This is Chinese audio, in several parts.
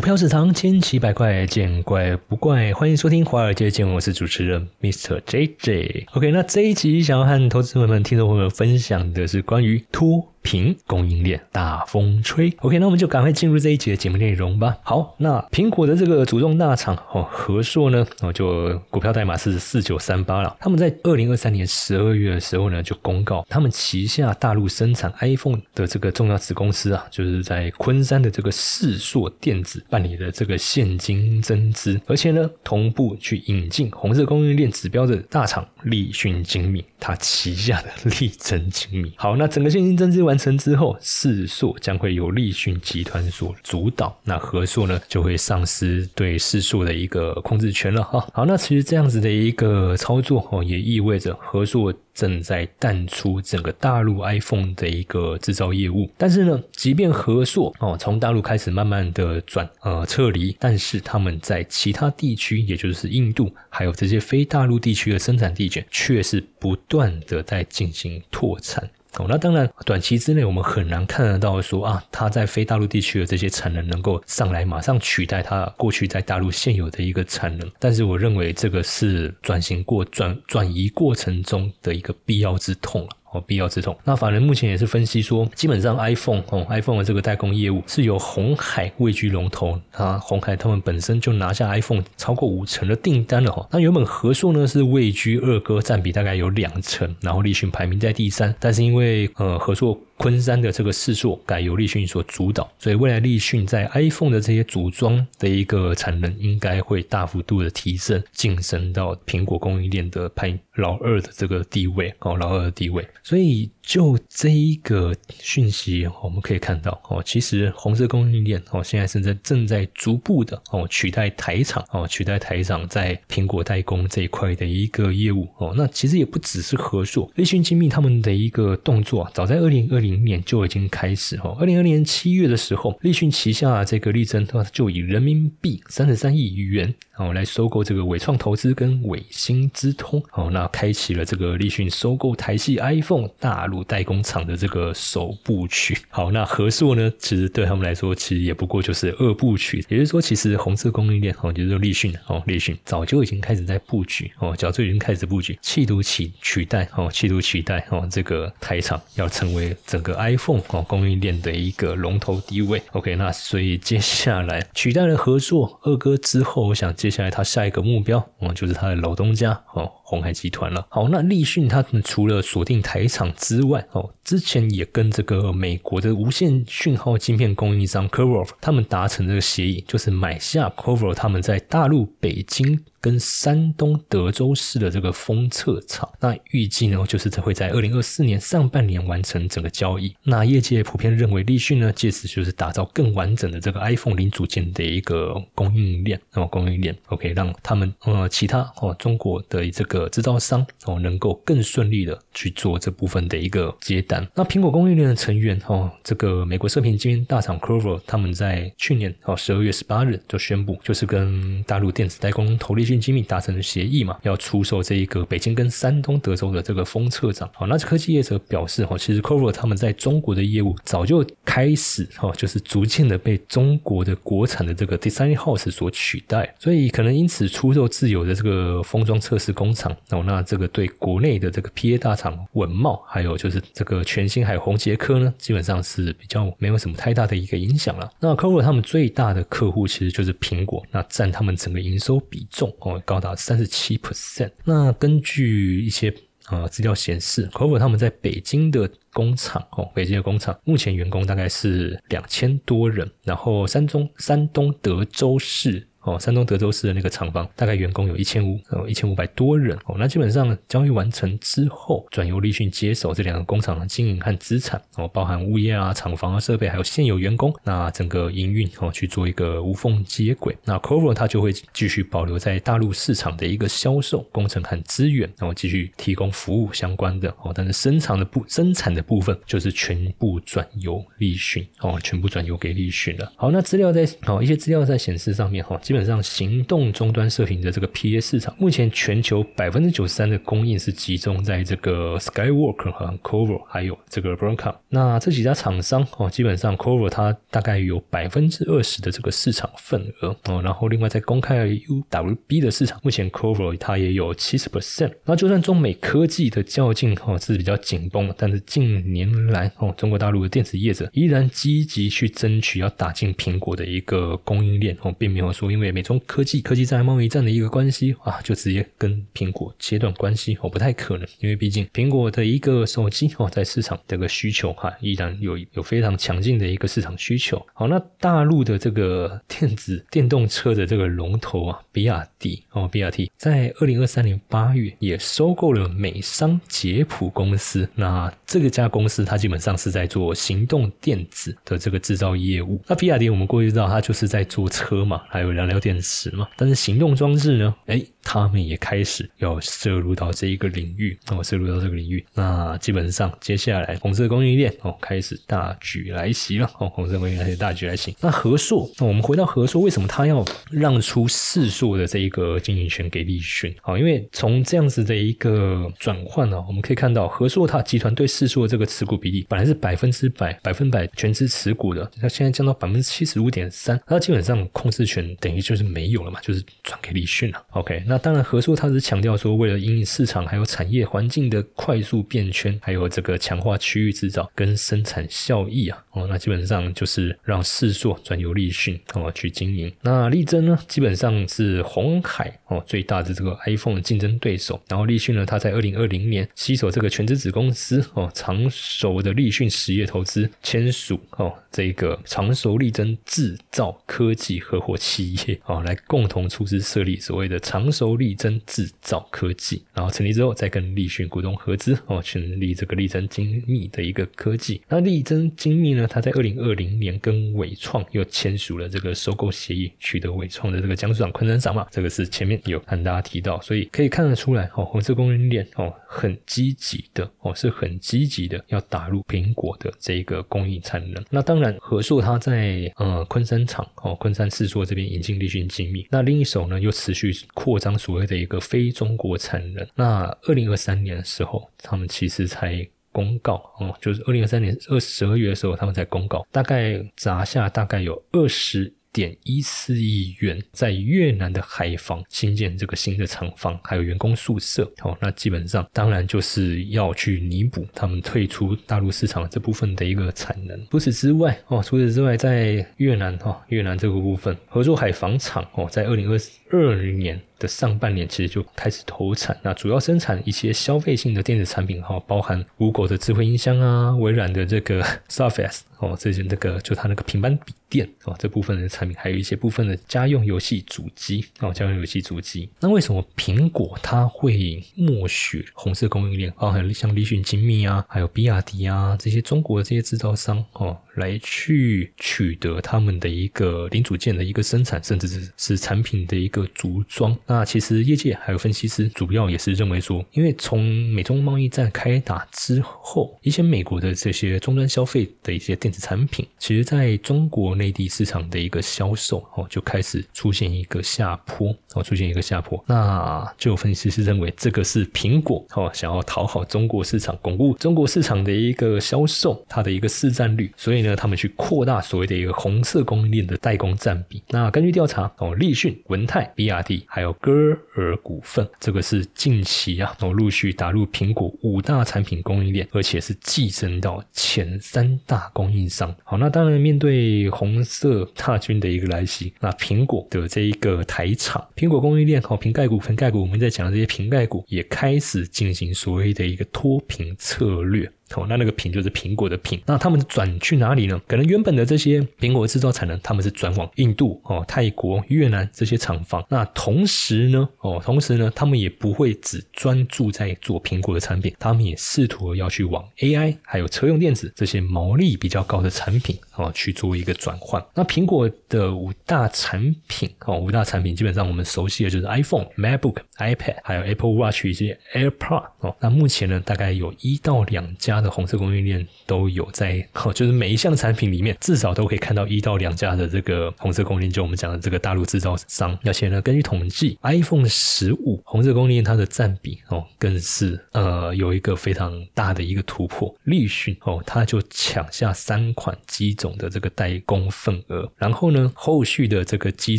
股票市场千奇百怪，见怪不怪。欢迎收听《华尔街见闻》，我是主持人 Mr. JJ。OK，那这一集想要和投资朋友们、听众朋友们分享的是关于托。苹供应链大风吹，OK，那我们就赶快进入这一集的节目内容吧。好，那苹果的这个主动大厂哦，和硕呢，哦就股票代码是四九三八了。他们在二零二三年十二月的时候呢，就公告他们旗下大陆生产 iPhone 的这个重要子公司啊，就是在昆山的这个世硕电子办理了这个现金增资，而且呢，同步去引进红色供应链指标的大厂立讯精密，它旗下的 立臻精密。好，那整个现金增资。完完成之后，世硕将会由立讯集团所主导，那和硕呢就会丧失对世硕的一个控制权了哈。好，那其实这样子的一个操作哦，也意味着和硕正在淡出整个大陆 iPhone 的一个制造业务。但是呢，即便和硕哦从大陆开始慢慢的转呃撤离，但是他们在其他地区，也就是印度还有这些非大陆地区的生产地卷，却是不断的在进行拓产。哦，那当然，短期之内我们很难看得到说啊，它在非大陆地区的这些产能能够上来马上取代它过去在大陆现有的一个产能。但是我认为这个是转型过转转移过程中的一个必要之痛了。哦，必要之痛。那法人目前也是分析说，基本上 iPhone 哦，iPhone 的这个代工业务是由红海位居龙头啊。红海他们本身就拿下 iPhone 超过五成的订单了哈。那原本合硕呢是位居二哥，占比大概有两成，然后立讯排名在第三。但是因为呃合作昆山的这个市座改由立讯所主导，所以未来立讯在 iPhone 的这些组装的一个产能应该会大幅度的提升，晋升到苹果供应链的排老二的这个地位哦，老二的地位。所以，就这一个讯息，我们可以看到哦，其实红色供应链哦，现在正在正在逐步的哦取代台厂哦，取代台厂在苹果代工这一块的一个业务哦。那其实也不只是合作、立讯精密他们的一个动作，早在二零二零年就已经开始哦。二零二零年七月的时候，立讯旗下这个立臻，它就以人民币三十三亿元哦来收购这个伟创投资跟伟星资通哦，那开启了这个立讯收购台系 iPhone。大陆代工厂的这个首部曲，好，那和硕呢？其实对他们来说，其实也不过就是二部曲。也就是说，其实红色供应链哦，就是立讯哦，立讯早就已经开始在布局哦，早就已经开始布局，企图取取代哦，企图取代哦，这个台厂要成为整个 iPhone 哦供应链的一个龙头地位。OK，那所以接下来取代了合作二哥之后，我想接下来他下一个目标哦，就是他的老东家哦。红海集团了，好，那立讯他们除了锁定台厂之之外，哦，之前也跟这个美国的无线讯号晶片供应商 c o v e r 他们达成这个协议，就是买下 c o v e r 他们在大陆北京。跟山东德州市的这个封测厂，那预计呢，就是会在二零二四年上半年完成整个交易。那业界普遍认为，立讯呢，借此就是打造更完整的这个 iPhone 零组件的一个供应链，那么供应链，OK，让他们呃其他哦中国的这个制造商哦能够更顺利的去做这部分的一个接单。那苹果供应链的成员哦，这个美国射频晶圆大厂 c l o v e r 他们在去年哦十二月十八日就宣布，就是跟大陆电子代工投立。讯精密达成的协议嘛，要出售这一个北京跟山东德州的这个封测厂。好，那科技业者表示，哈，其实 c o v e r 他们在中国的业务早就开始，哈，就是逐渐的被中国的国产的这个 Design House 所取代，所以可能因此出售自有的这个封装测试工厂。哦，那这个对国内的这个 PA 大厂稳茂，还有就是这个全新还有宏杰科呢，基本上是比较没有什么太大的一个影响了。那 c o v e r 他们最大的客户其实就是苹果，那占他们整个营收比重。哦，高达三十七 percent。那根据一些呃资料显示 c o v e r 他们在北京的工厂哦，北京的工厂目前员工大概是两千多人。然后山东山东德州市。哦，山东德州市的那个厂房大概员工有一千五，呃，一千五百多人。哦，那基本上交易完成之后，转由立讯接手这两个工厂的经营和资产，哦，包含物业啊、厂房啊、设备，还有现有员工，那整个营运哦去做一个无缝接轨。那 c o v e r 它就会继续保留在大陆市场的一个销售、工程和资源，然后继续提供服务相关的。哦，但是生产的部生产的部分就是全部转由立讯，哦，全部转由给立讯了。好，那资料在哦一些资料在显示上面哈。基本上行动终端射频的这个 PA 市场，目前全球百分之九十三的供应是集中在这个 Skywalker 和 Cover，还有这个 Broadcom。那这几家厂商哦，基本上 Cover 它大概有百分之二十的这个市场份额哦，然后另外在公开 UWB 的市场，目前 Cover 它也有七十 percent。那就算中美科技的较劲哦是比较紧绷，但是近年来哦，中国大陆的电子业者依然积极去争取要打进苹果的一个供应链哦，并没有说因为美中科技科技战贸易战的一个关系啊，就直接跟苹果切断关系哦，不太可能，因为毕竟苹果的一个手机哦，在市场这个需求哈，依然有有非常强劲的一个市场需求。好，那大陆的这个电子电动车的这个龙头啊，比亚迪哦，比亚迪在二零二三年八月也收购了美商捷普公司。那这个家公司它基本上是在做行动电子的这个制造业务。那比亚迪我们过去知道它就是在做车嘛，还有燃料电池嘛。但是行动装置呢？哎，他们也开始要摄入到这一个领域哦，摄入到这个领域。那基本上接下来红色供应链哦开始大举来袭了哦，红色供应链开始大举来袭。那和硕，那我们回到和硕，为什么他要让出世硕的这一个经营权给立讯？好，因为从这样子的一个转换呢，我们可以看到和硕它集团对世硕的这个持股比例本来是百分之百、百分百全资持股的，它现在降到百分之七十五点三，它基本上控制权等于就是没有了嘛，就是转给立讯了。OK，那当然和硕它是强调说，为了引领市场还有产业环境的快速变圈，还有这个强化区域制造跟生产效益啊，哦，那基本上就是让世硕转由立讯哦去经营。那力争呢，基本上是红海哦最大的这个 iPhone 的竞争对手。然后立讯呢，它在二零二零年携手这个全资子公司哦长熟的立讯实业投资签署哦这个长熟力争制造科技合伙企业哦来共同出资设立所谓的长熟力争制造科技。然后成立之后，再跟立讯股东合资哦成立这个力争精密的一个科技。那力争精密呢，它在二零二零年跟伟创又签署了这个收购协议，取得伟创的这个江苏省昆山厂嘛，这个是前面有和大家提到，所以可以看得出来哦，红色供应链哦很积极的哦是很积极的要打入苹果的这个供应产能。那当然和硕它在呃昆山厂哦昆山四座这边引进立讯精密，那另一手呢又持续扩张所谓的一个非中国产能。那二零二三年的时候，他们其实才。公告哦，就是二零二三年二十二月的时候，他们才公告，大概砸下大概有二十点一四亿元，在越南的海防新建这个新的厂房，还有员工宿舍。哦，那基本上当然就是要去弥补他们退出大陆市场这部分的一个产能。除此之外，哦，除此之外，在越南哈，越南这个部分合作海防厂哦，在二零二二零年。的上半年其实就开始投产，那主要生产一些消费性的电子产品哈，包含 Google 的智慧音箱啊，微软的这个 Surface 哦，这些那个就它那个平板笔电哦，这部分的产品，还有一些部分的家用游戏主机哦，家用游戏主机。那为什么苹果它会默许红色供应链，包含像立讯精密啊，还有比亚迪啊这些中国的这些制造商哦，来去取得他们的一个零组件的一个生产，甚至是是产品的一个组装？那其实业界还有分析师，主要也是认为说，因为从美中贸易战开打之后，一些美国的这些终端消费的一些电子产品，其实在中国内地市场的一个销售哦，就开始出现一个下坡。哦，出现一个下坡。那就有分析师认为，这个是苹果哦，想要讨好中国市场，巩固中国市场的一个销售，它的一个市占率，所以呢，他们去扩大所谓的一个红色供应链的代工占比。那根据调查哦，立讯、文泰、比亚迪还有。歌尔股份，这个是近期啊，哦陆续打入苹果五大产品供应链，而且是寄生到前三大供应商。好，那当然面对红色大军的一个来袭，那苹果的这一个台厂，苹果供应链好瓶盖股、瓶盖股，我们在讲的这些瓶盖股也开始进行所谓的一个脱贫策略。哦，那那个品就是苹果的品，那他们转去哪里呢？可能原本的这些苹果制造产能，他们是转往印度、哦泰国、越南这些厂房。那同时呢，哦同时呢，他们也不会只专注在做苹果的产品，他们也试图要去往 AI 还有车用电子这些毛利比较高的产品哦去做一个转换。那苹果的五大产品哦，五大产品基本上我们熟悉的就是 iPhone、MacBook、iPad，还有 Apple Watch 以及 AirPod 哦。那目前呢，大概有一到两家。家的红色供应链都有在，就是每一项产品里面至少都可以看到一到两家的这个红色供应链，就我们讲的这个大陆制造商。而且呢，根据统计，iPhone 十五红色供应链它的占比哦，更是呃有一个非常大的一个突破。立讯哦，它就抢下三款机种的这个代工份额，然后呢，后续的这个机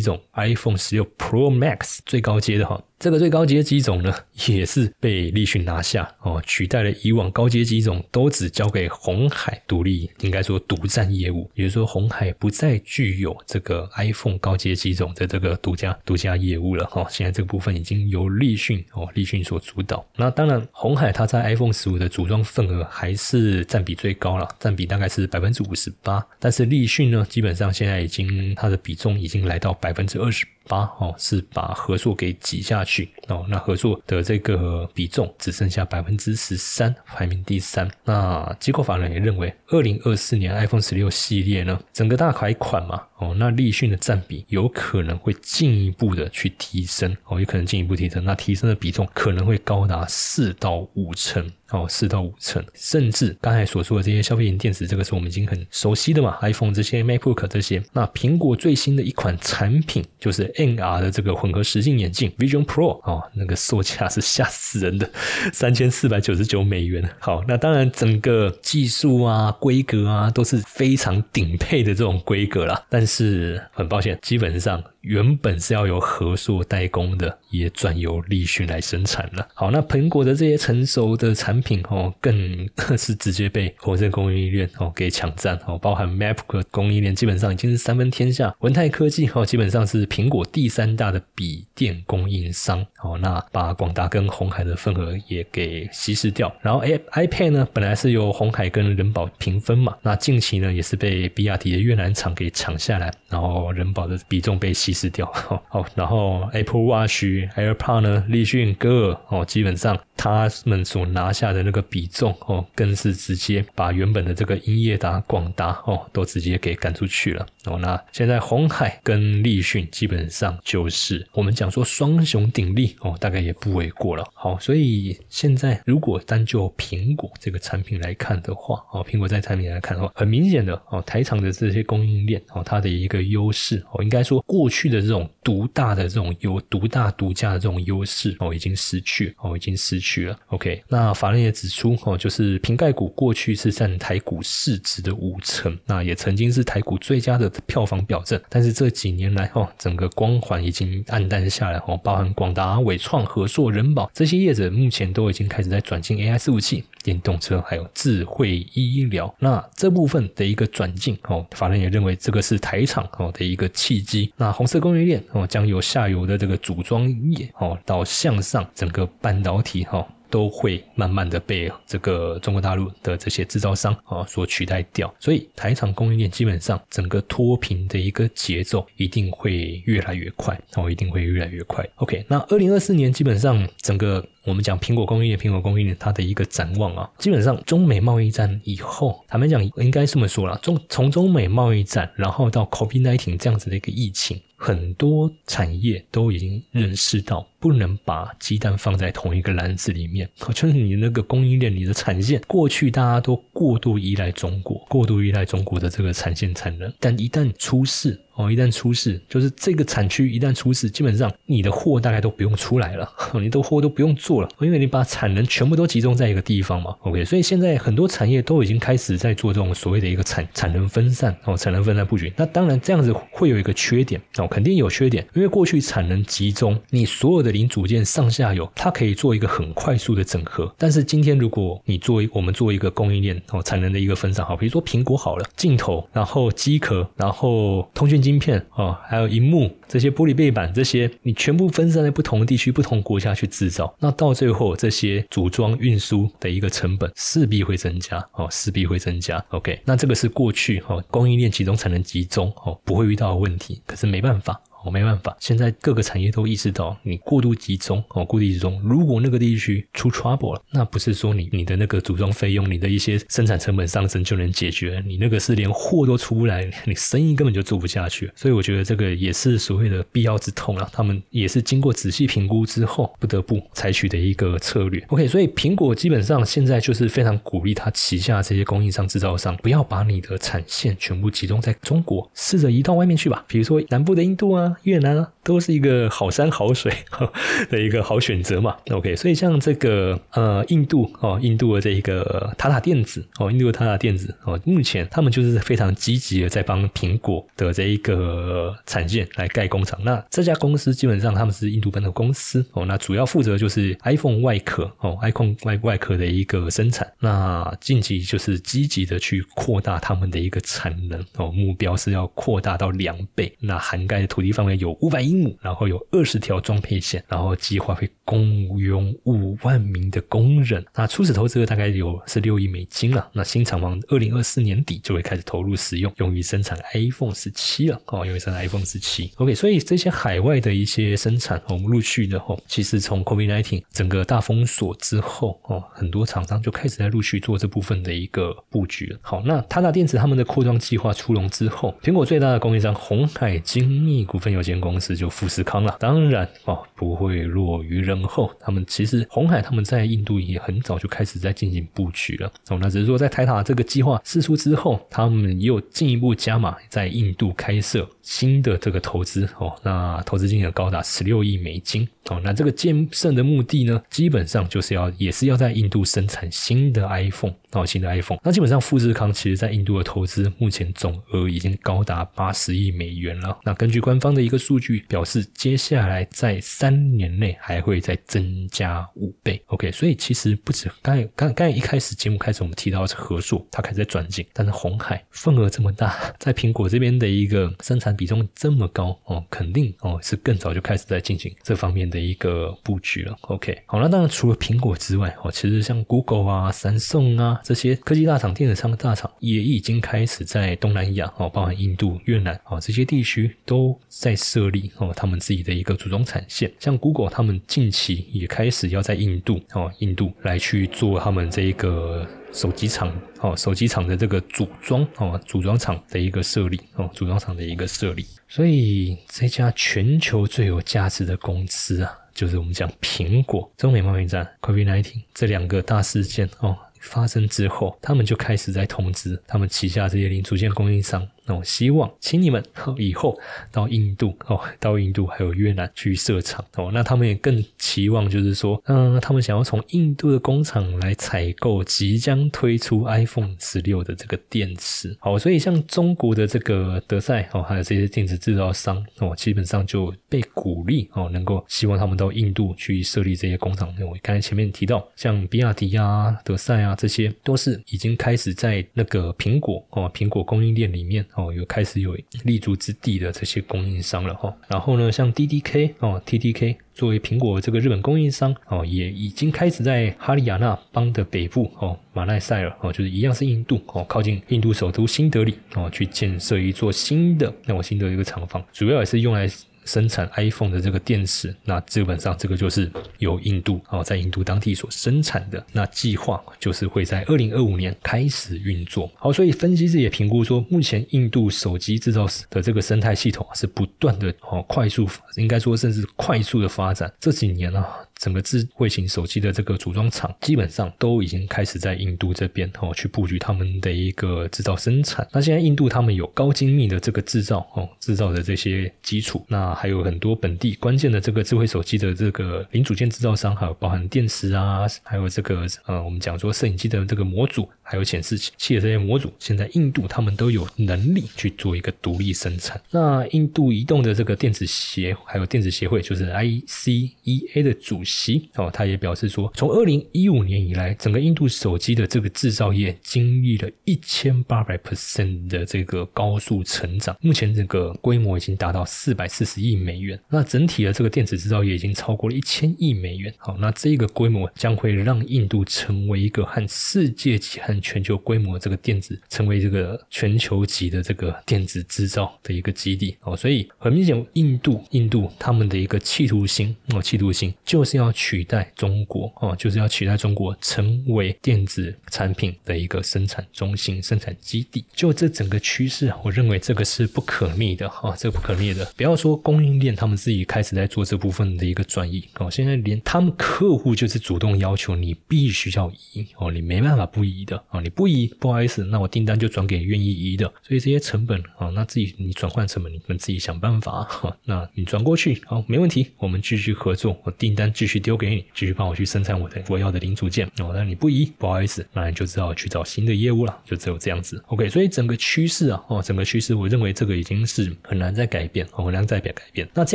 种 iPhone 十六 Pro Max 最高阶的哈。这个最高阶机种呢，也是被立讯拿下哦，取代了以往高阶机种都只交给红海独立，应该说独占业务，也就是说红海不再具有这个 iPhone 高阶机种的这个独家独家业务了哈。现在这个部分已经由立讯哦，立讯所主导。那当然，红海它在 iPhone 十五的组装份额还是占比最高了，占比大概是百分之五十八。但是立讯呢，基本上现在已经它的比重已经来到百分之二十。八哦，是把合作给挤下去哦，那合作的这个比重只剩下百分之十三，排名第三。那机构法人也认为，二零二四年 iPhone 十六系列呢，整个大改款嘛，哦，那立讯的占比有可能会进一步的去提升哦，有可能进一步提升，那提升的比重可能会高达四到五成。哦，四到五成，甚至刚才所说的这些消费型电子，这个是我们已经很熟悉的嘛，iPhone 这些、MacBook 这些。那苹果最新的一款产品就是 NR 的这个混合实境眼镜 Vision Pro 哦，那个售价是吓死人的，三千四百九十九美元。好，那当然整个技术啊、规格啊都是非常顶配的这种规格啦。但是是很抱歉，基本上。原本是要由合硕代工的，也转由立讯来生产了。好，那苹果的这些成熟的产品哦，更 是直接被火箭供应链哦给抢占哦，包含 MacBook 供应链基本上已经是三分天下。文泰科技哦，基本上是苹果第三大的笔电供应商哦，那把广达跟红海的份额也给稀释掉。然后 i iPad 呢，本来是由红海跟人保平分嘛，那近期呢也是被比亚迪的越南厂给抢下来，然后人保的比重被稀。失掉 哦，然后 Apple Watch、AirPod 呢，立讯、歌尔哦，基本上他们所拿下的那个比重哦，更是直接把原本的这个英业达、广达哦，都直接给赶出去了哦。那现在红海跟立讯基本上就是我们讲说双雄鼎立哦，大概也不为过了。好，所以现在如果单就苹果这个产品来看的话哦，苹果在产品来看的话，很明显的哦，台厂的这些供应链哦，它的一个优势哦，应该说过去。去的这种独大的这种优独大独家的这种优势哦，已经失去哦，已经失去了。OK，那法人也指出哦，就是瓶盖股过去是占台股市值的五成，那也曾经是台股最佳的票房表证。但是这几年来哦，整个光环已经暗淡下来哦，包含广达、伟创、和硕、人保这些业者，目前都已经开始在转进 AI 服务器、电动车还有智慧医疗。那这部分的一个转进哦，法人也认为这个是台厂哦的一个契机。那红。色供应链哦，将由下游的这个组装业哦，到向上整个半导体哈。都会慢慢的被这个中国大陆的这些制造商啊所取代掉，所以台厂供应链基本上整个脱贫的一个节奏一定会越来越快，哦，一定会越来越快。OK，那二零二四年基本上整个我们讲苹果供应链，苹果供应链它的一个展望啊，基本上中美贸易战以后，坦白讲应该这么说了，中从中美贸易战，然后到 COVID-19 这样子的一个疫情。很多产业都已经认识到，不能把鸡蛋放在同一个篮子里面。就是你那个供应链、你的产线，过去大家都过度依赖中国，过度依赖中国的这个产线产能，但一旦出事。哦，一旦出事，就是这个产区一旦出事，基本上你的货大概都不用出来了，你的货都不用做了，因为你把产能全部都集中在一个地方嘛。OK，所以现在很多产业都已经开始在做这种所谓的一个产产能分散哦，产能分散布局。那当然这样子会有一个缺点哦，肯定有缺点，因为过去产能集中，你所有的零组件上下游它可以做一个很快速的整合。但是今天如果你做我们做一个供应链哦，产能的一个分散，好，比如说苹果好了，镜头，然后机壳，然后通讯。晶片哦，还有荧幕这些玻璃背板这些，你全部分散在不同的地区、不同国家去制造，那到最后这些组装运输的一个成本势必会增加哦，势必会增加。OK，那这个是过去哦供应链集中才能集中哦不会遇到的问题，可是没办法。哦，没办法，现在各个产业都意识到，你过度集中哦，过度集中，如果那个地区出 trouble 了，那不是说你你的那个组装费用、你的一些生产成本上升就能解决，你那个是连货都出不来，你生意根本就做不下去。所以我觉得这个也是所谓的必要之痛啊，他们也是经过仔细评估之后，不得不采取的一个策略。OK，所以苹果基本上现在就是非常鼓励他旗下这些供应商、制造商，不要把你的产线全部集中在中国，试着移到外面去吧，比如说南部的印度啊、越南啊。都是一个好山好水 的一个好选择嘛，OK，所以像这个呃印度哦，印度的这一个塔塔电子哦，印度的塔塔电子哦，目前他们就是非常积极的在帮苹果的这一个产线来盖工厂。那这家公司基本上他们是印度本土公司哦，那主要负责就是 iPhone 外壳哦，iPhone 外外壳的一个生产。那近期就是积极的去扩大他们的一个产能哦，目标是要扩大到两倍。那涵盖的土地方有五百英亩。然后有二十条装配线，然后计划会雇佣五万名的工人。那初始投资额大概有十六亿美金了。那新厂房二零二四年底就会开始投入使用，用于生产 iPhone 十七了。哦，用于生产 iPhone 十七。OK，所以这些海外的一些生产，我们陆续的哦，其实从 COVID-19 整个大封锁之后哦，很多厂商就开始在陆续做这部分的一个布局了。好，那塔塔电子他们的扩张计划出笼之后，苹果最大的供应商红海精密股份有限公司。就富士康了，当然哦，不会落于人后。他们其实红海他们在印度也很早就开始在进行布局了。哦，那只是说在台塔这个计划释出之后，他们又进一步加码在印度开设新的这个投资。哦，那投资金额高达十六亿美金。哦，那这个建设的目的呢，基本上就是要也是要在印度生产新的 iPhone。哦，新的 iPhone。那基本上富士康其实在印度的投资目前总额已经高达八十亿美元了。那根据官方的一个数据。表示接下来在三三年内还会再增加五倍，OK，所以其实不止刚才刚刚才一开始节目开始我们提到是合作，它开始在转进，但是红海份额这么大，在苹果这边的一个生产比重这么高哦，肯定哦是更早就开始在进行这方面的一个布局了，OK，好，那当然除了苹果之外哦，其实像 Google 啊、三送啊这些科技大厂、电子商的大厂也已经开始在东南亚哦，包含印度、越南哦这些地区都在设立。哦，他们自己的一个组装产线，像 Google，他们近期也开始要在印度哦，印度来去做他们这一个手机厂哦，手机厂的这个组装哦，组装厂的一个设立哦，组装厂的一个设立。所以这家全球最有价值的公司啊，就是我们讲苹果。中美贸易战、COVID-19 这两个大事件哦发生之后，他们就开始在通知他们旗下这些零组件供应商。希望请你们以后到印度哦，到印度还有越南去设厂哦。那他们也更期望就是说，嗯，他们想要从印度的工厂来采购即将推出 iPhone 十六的这个电池。好，所以像中国的这个德赛哦，还有这些电子制造商哦，基本上就被鼓励哦，能够希望他们到印度去设立这些工厂。我刚才前面提到，像比亚迪啊、德赛啊，这些都是已经开始在那个苹果哦，苹果供应链里面。哦，哦有开始有立足之地的这些供应商了哈。然后呢，像 D D K 哦，T D K 作为苹果这个日本供应商哦，也已经开始在哈里亚纳邦的北部哦，马奈塞尔哦，就是一样是印度哦，靠近印度首都新德里哦，去建设一座新的那我新的一个厂房，主要也是用来。生产 iPhone 的这个电池，那基本上这个就是由印度哦，在印度当地所生产的。那计划就是会在二零二五年开始运作。好，所以分析师也评估说，目前印度手机制造的这个生态系统是不断的哦，快速，应该说甚至快速的发展。这几年啊。整个智慧型手机的这个组装厂，基本上都已经开始在印度这边哦去布局他们的一个制造生产。那现在印度他们有高精密的这个制造哦，制造的这些基础，那还有很多本地关键的这个智慧手机的这个零组件制造商，还有包含电池啊，还有这个呃我们讲说摄影机的这个模组，还有显示器的这些模组，现在印度他们都有能力去做一个独立生产。那印度移动的这个电子协还有电子协会，就是 ICEA 的主席。席哦，他也表示说，从二零一五年以来，整个印度手机的这个制造业经历了一千八百 percent 的这个高速成长，目前这个规模已经达到四百四十亿美元。那整体的这个电子制造业已经超过了一千亿美元。好，那这个规模将会让印度成为一个和世界级和全球规模这个电子成为这个全球级的这个电子制造的一个基地。哦，所以很明显，印度印度他们的一个企图心哦，企图心就是要要取代中国哦，就是要取代中国成为电子产品的一个生产中心、生产基地。就这整个趋势，我认为这个是不可逆的哈，这个不可逆的。不要说供应链他们自己开始在做这部分的一个转移哦，现在连他们客户就是主动要求你必须要移哦，你没办法不移的哦，你不移不好意思，那我订单就转给愿意移的。所以这些成本啊，那自己你转换成本，你们自己想办法哈。那你转过去好，没问题，我们继续合作，我订单继续去丢给你，继续帮我去生产我的我要的零组件哦。那你不移不好意思，那你就只好去找新的业务了，就只有这样子。OK，所以整个趋势啊哦，整个趋势，我认为这个已经是很难再改变，很难再改变。那这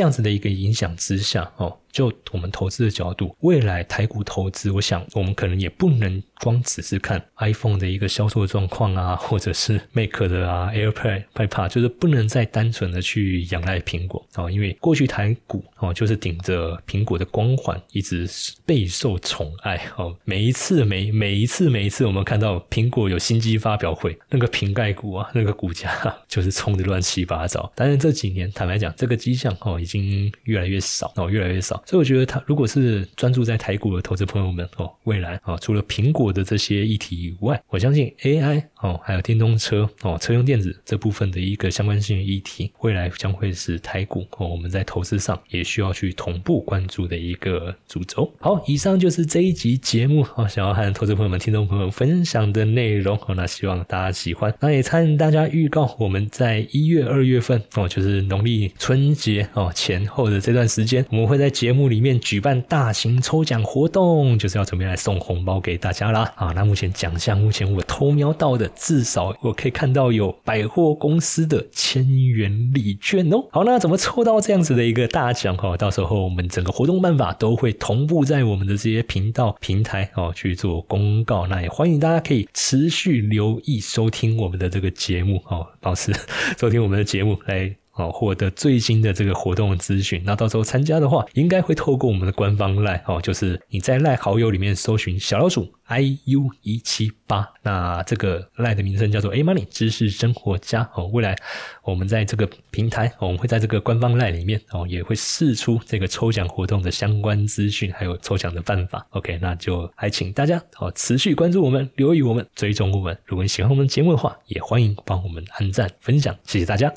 样子的一个影响之下哦。就我们投资的角度，未来台股投资，我想我们可能也不能光只是看 iPhone 的一个销售状况啊，或者是 Mac 的啊 AirPod、iPad，就是不能再单纯的去仰赖苹果哦，因为过去台股哦就是顶着苹果的光环，一直备受宠爱哦。每一次每每一次每一次，我们看到苹果有新机发表会，那个瓶盖股啊，那个股价就是冲的乱七八糟。但是这几年坦白讲，这个迹象哦已经越来越少哦，越来越少。所以我觉得，他如果是专注在台股的投资朋友们哦，未来啊，除了苹果的这些议题以外，我相信 AI 哦，还有电动车哦，车用电子这部分的一个相关性议题，未来将会是台股哦，我们在投资上也需要去同步关注的一个主轴。好，以上就是这一集节目哦，想要和投资朋友们、听众朋友分享的内容哦，那希望大家喜欢。那也参大家预告，我们在一月、二月份哦，就是农历春节哦前后的这段时间，我们会在节节目里面举办大型抽奖活动，就是要准备来送红包给大家啦！啊，那目前奖项，目前我偷瞄到的，至少我可以看到有百货公司的千元礼券哦。好，那怎么抽到这样子的一个大奖？哈，到时候我们整个活动办法都会同步在我们的这些频道平台哦去做公告。那也欢迎大家可以持续留意收听我们的这个节目哦，保持 收听我们的节目来。哦，获得最新的这个活动资讯，那到时候参加的话，应该会透过我们的官方赖哦，就是你在赖好友里面搜寻小老鼠 i u 一七八，那这个赖的名称叫做 A Money 知识生活家哦。未来我们在这个平台，我们会在这个官方赖里面哦，也会试出这个抽奖活动的相关资讯，还有抽奖的办法。OK，那就还请大家哦持续关注我们，留意我们，追踪我们。如果你喜欢我们节目的话，也欢迎帮我们按赞分享，谢谢大家。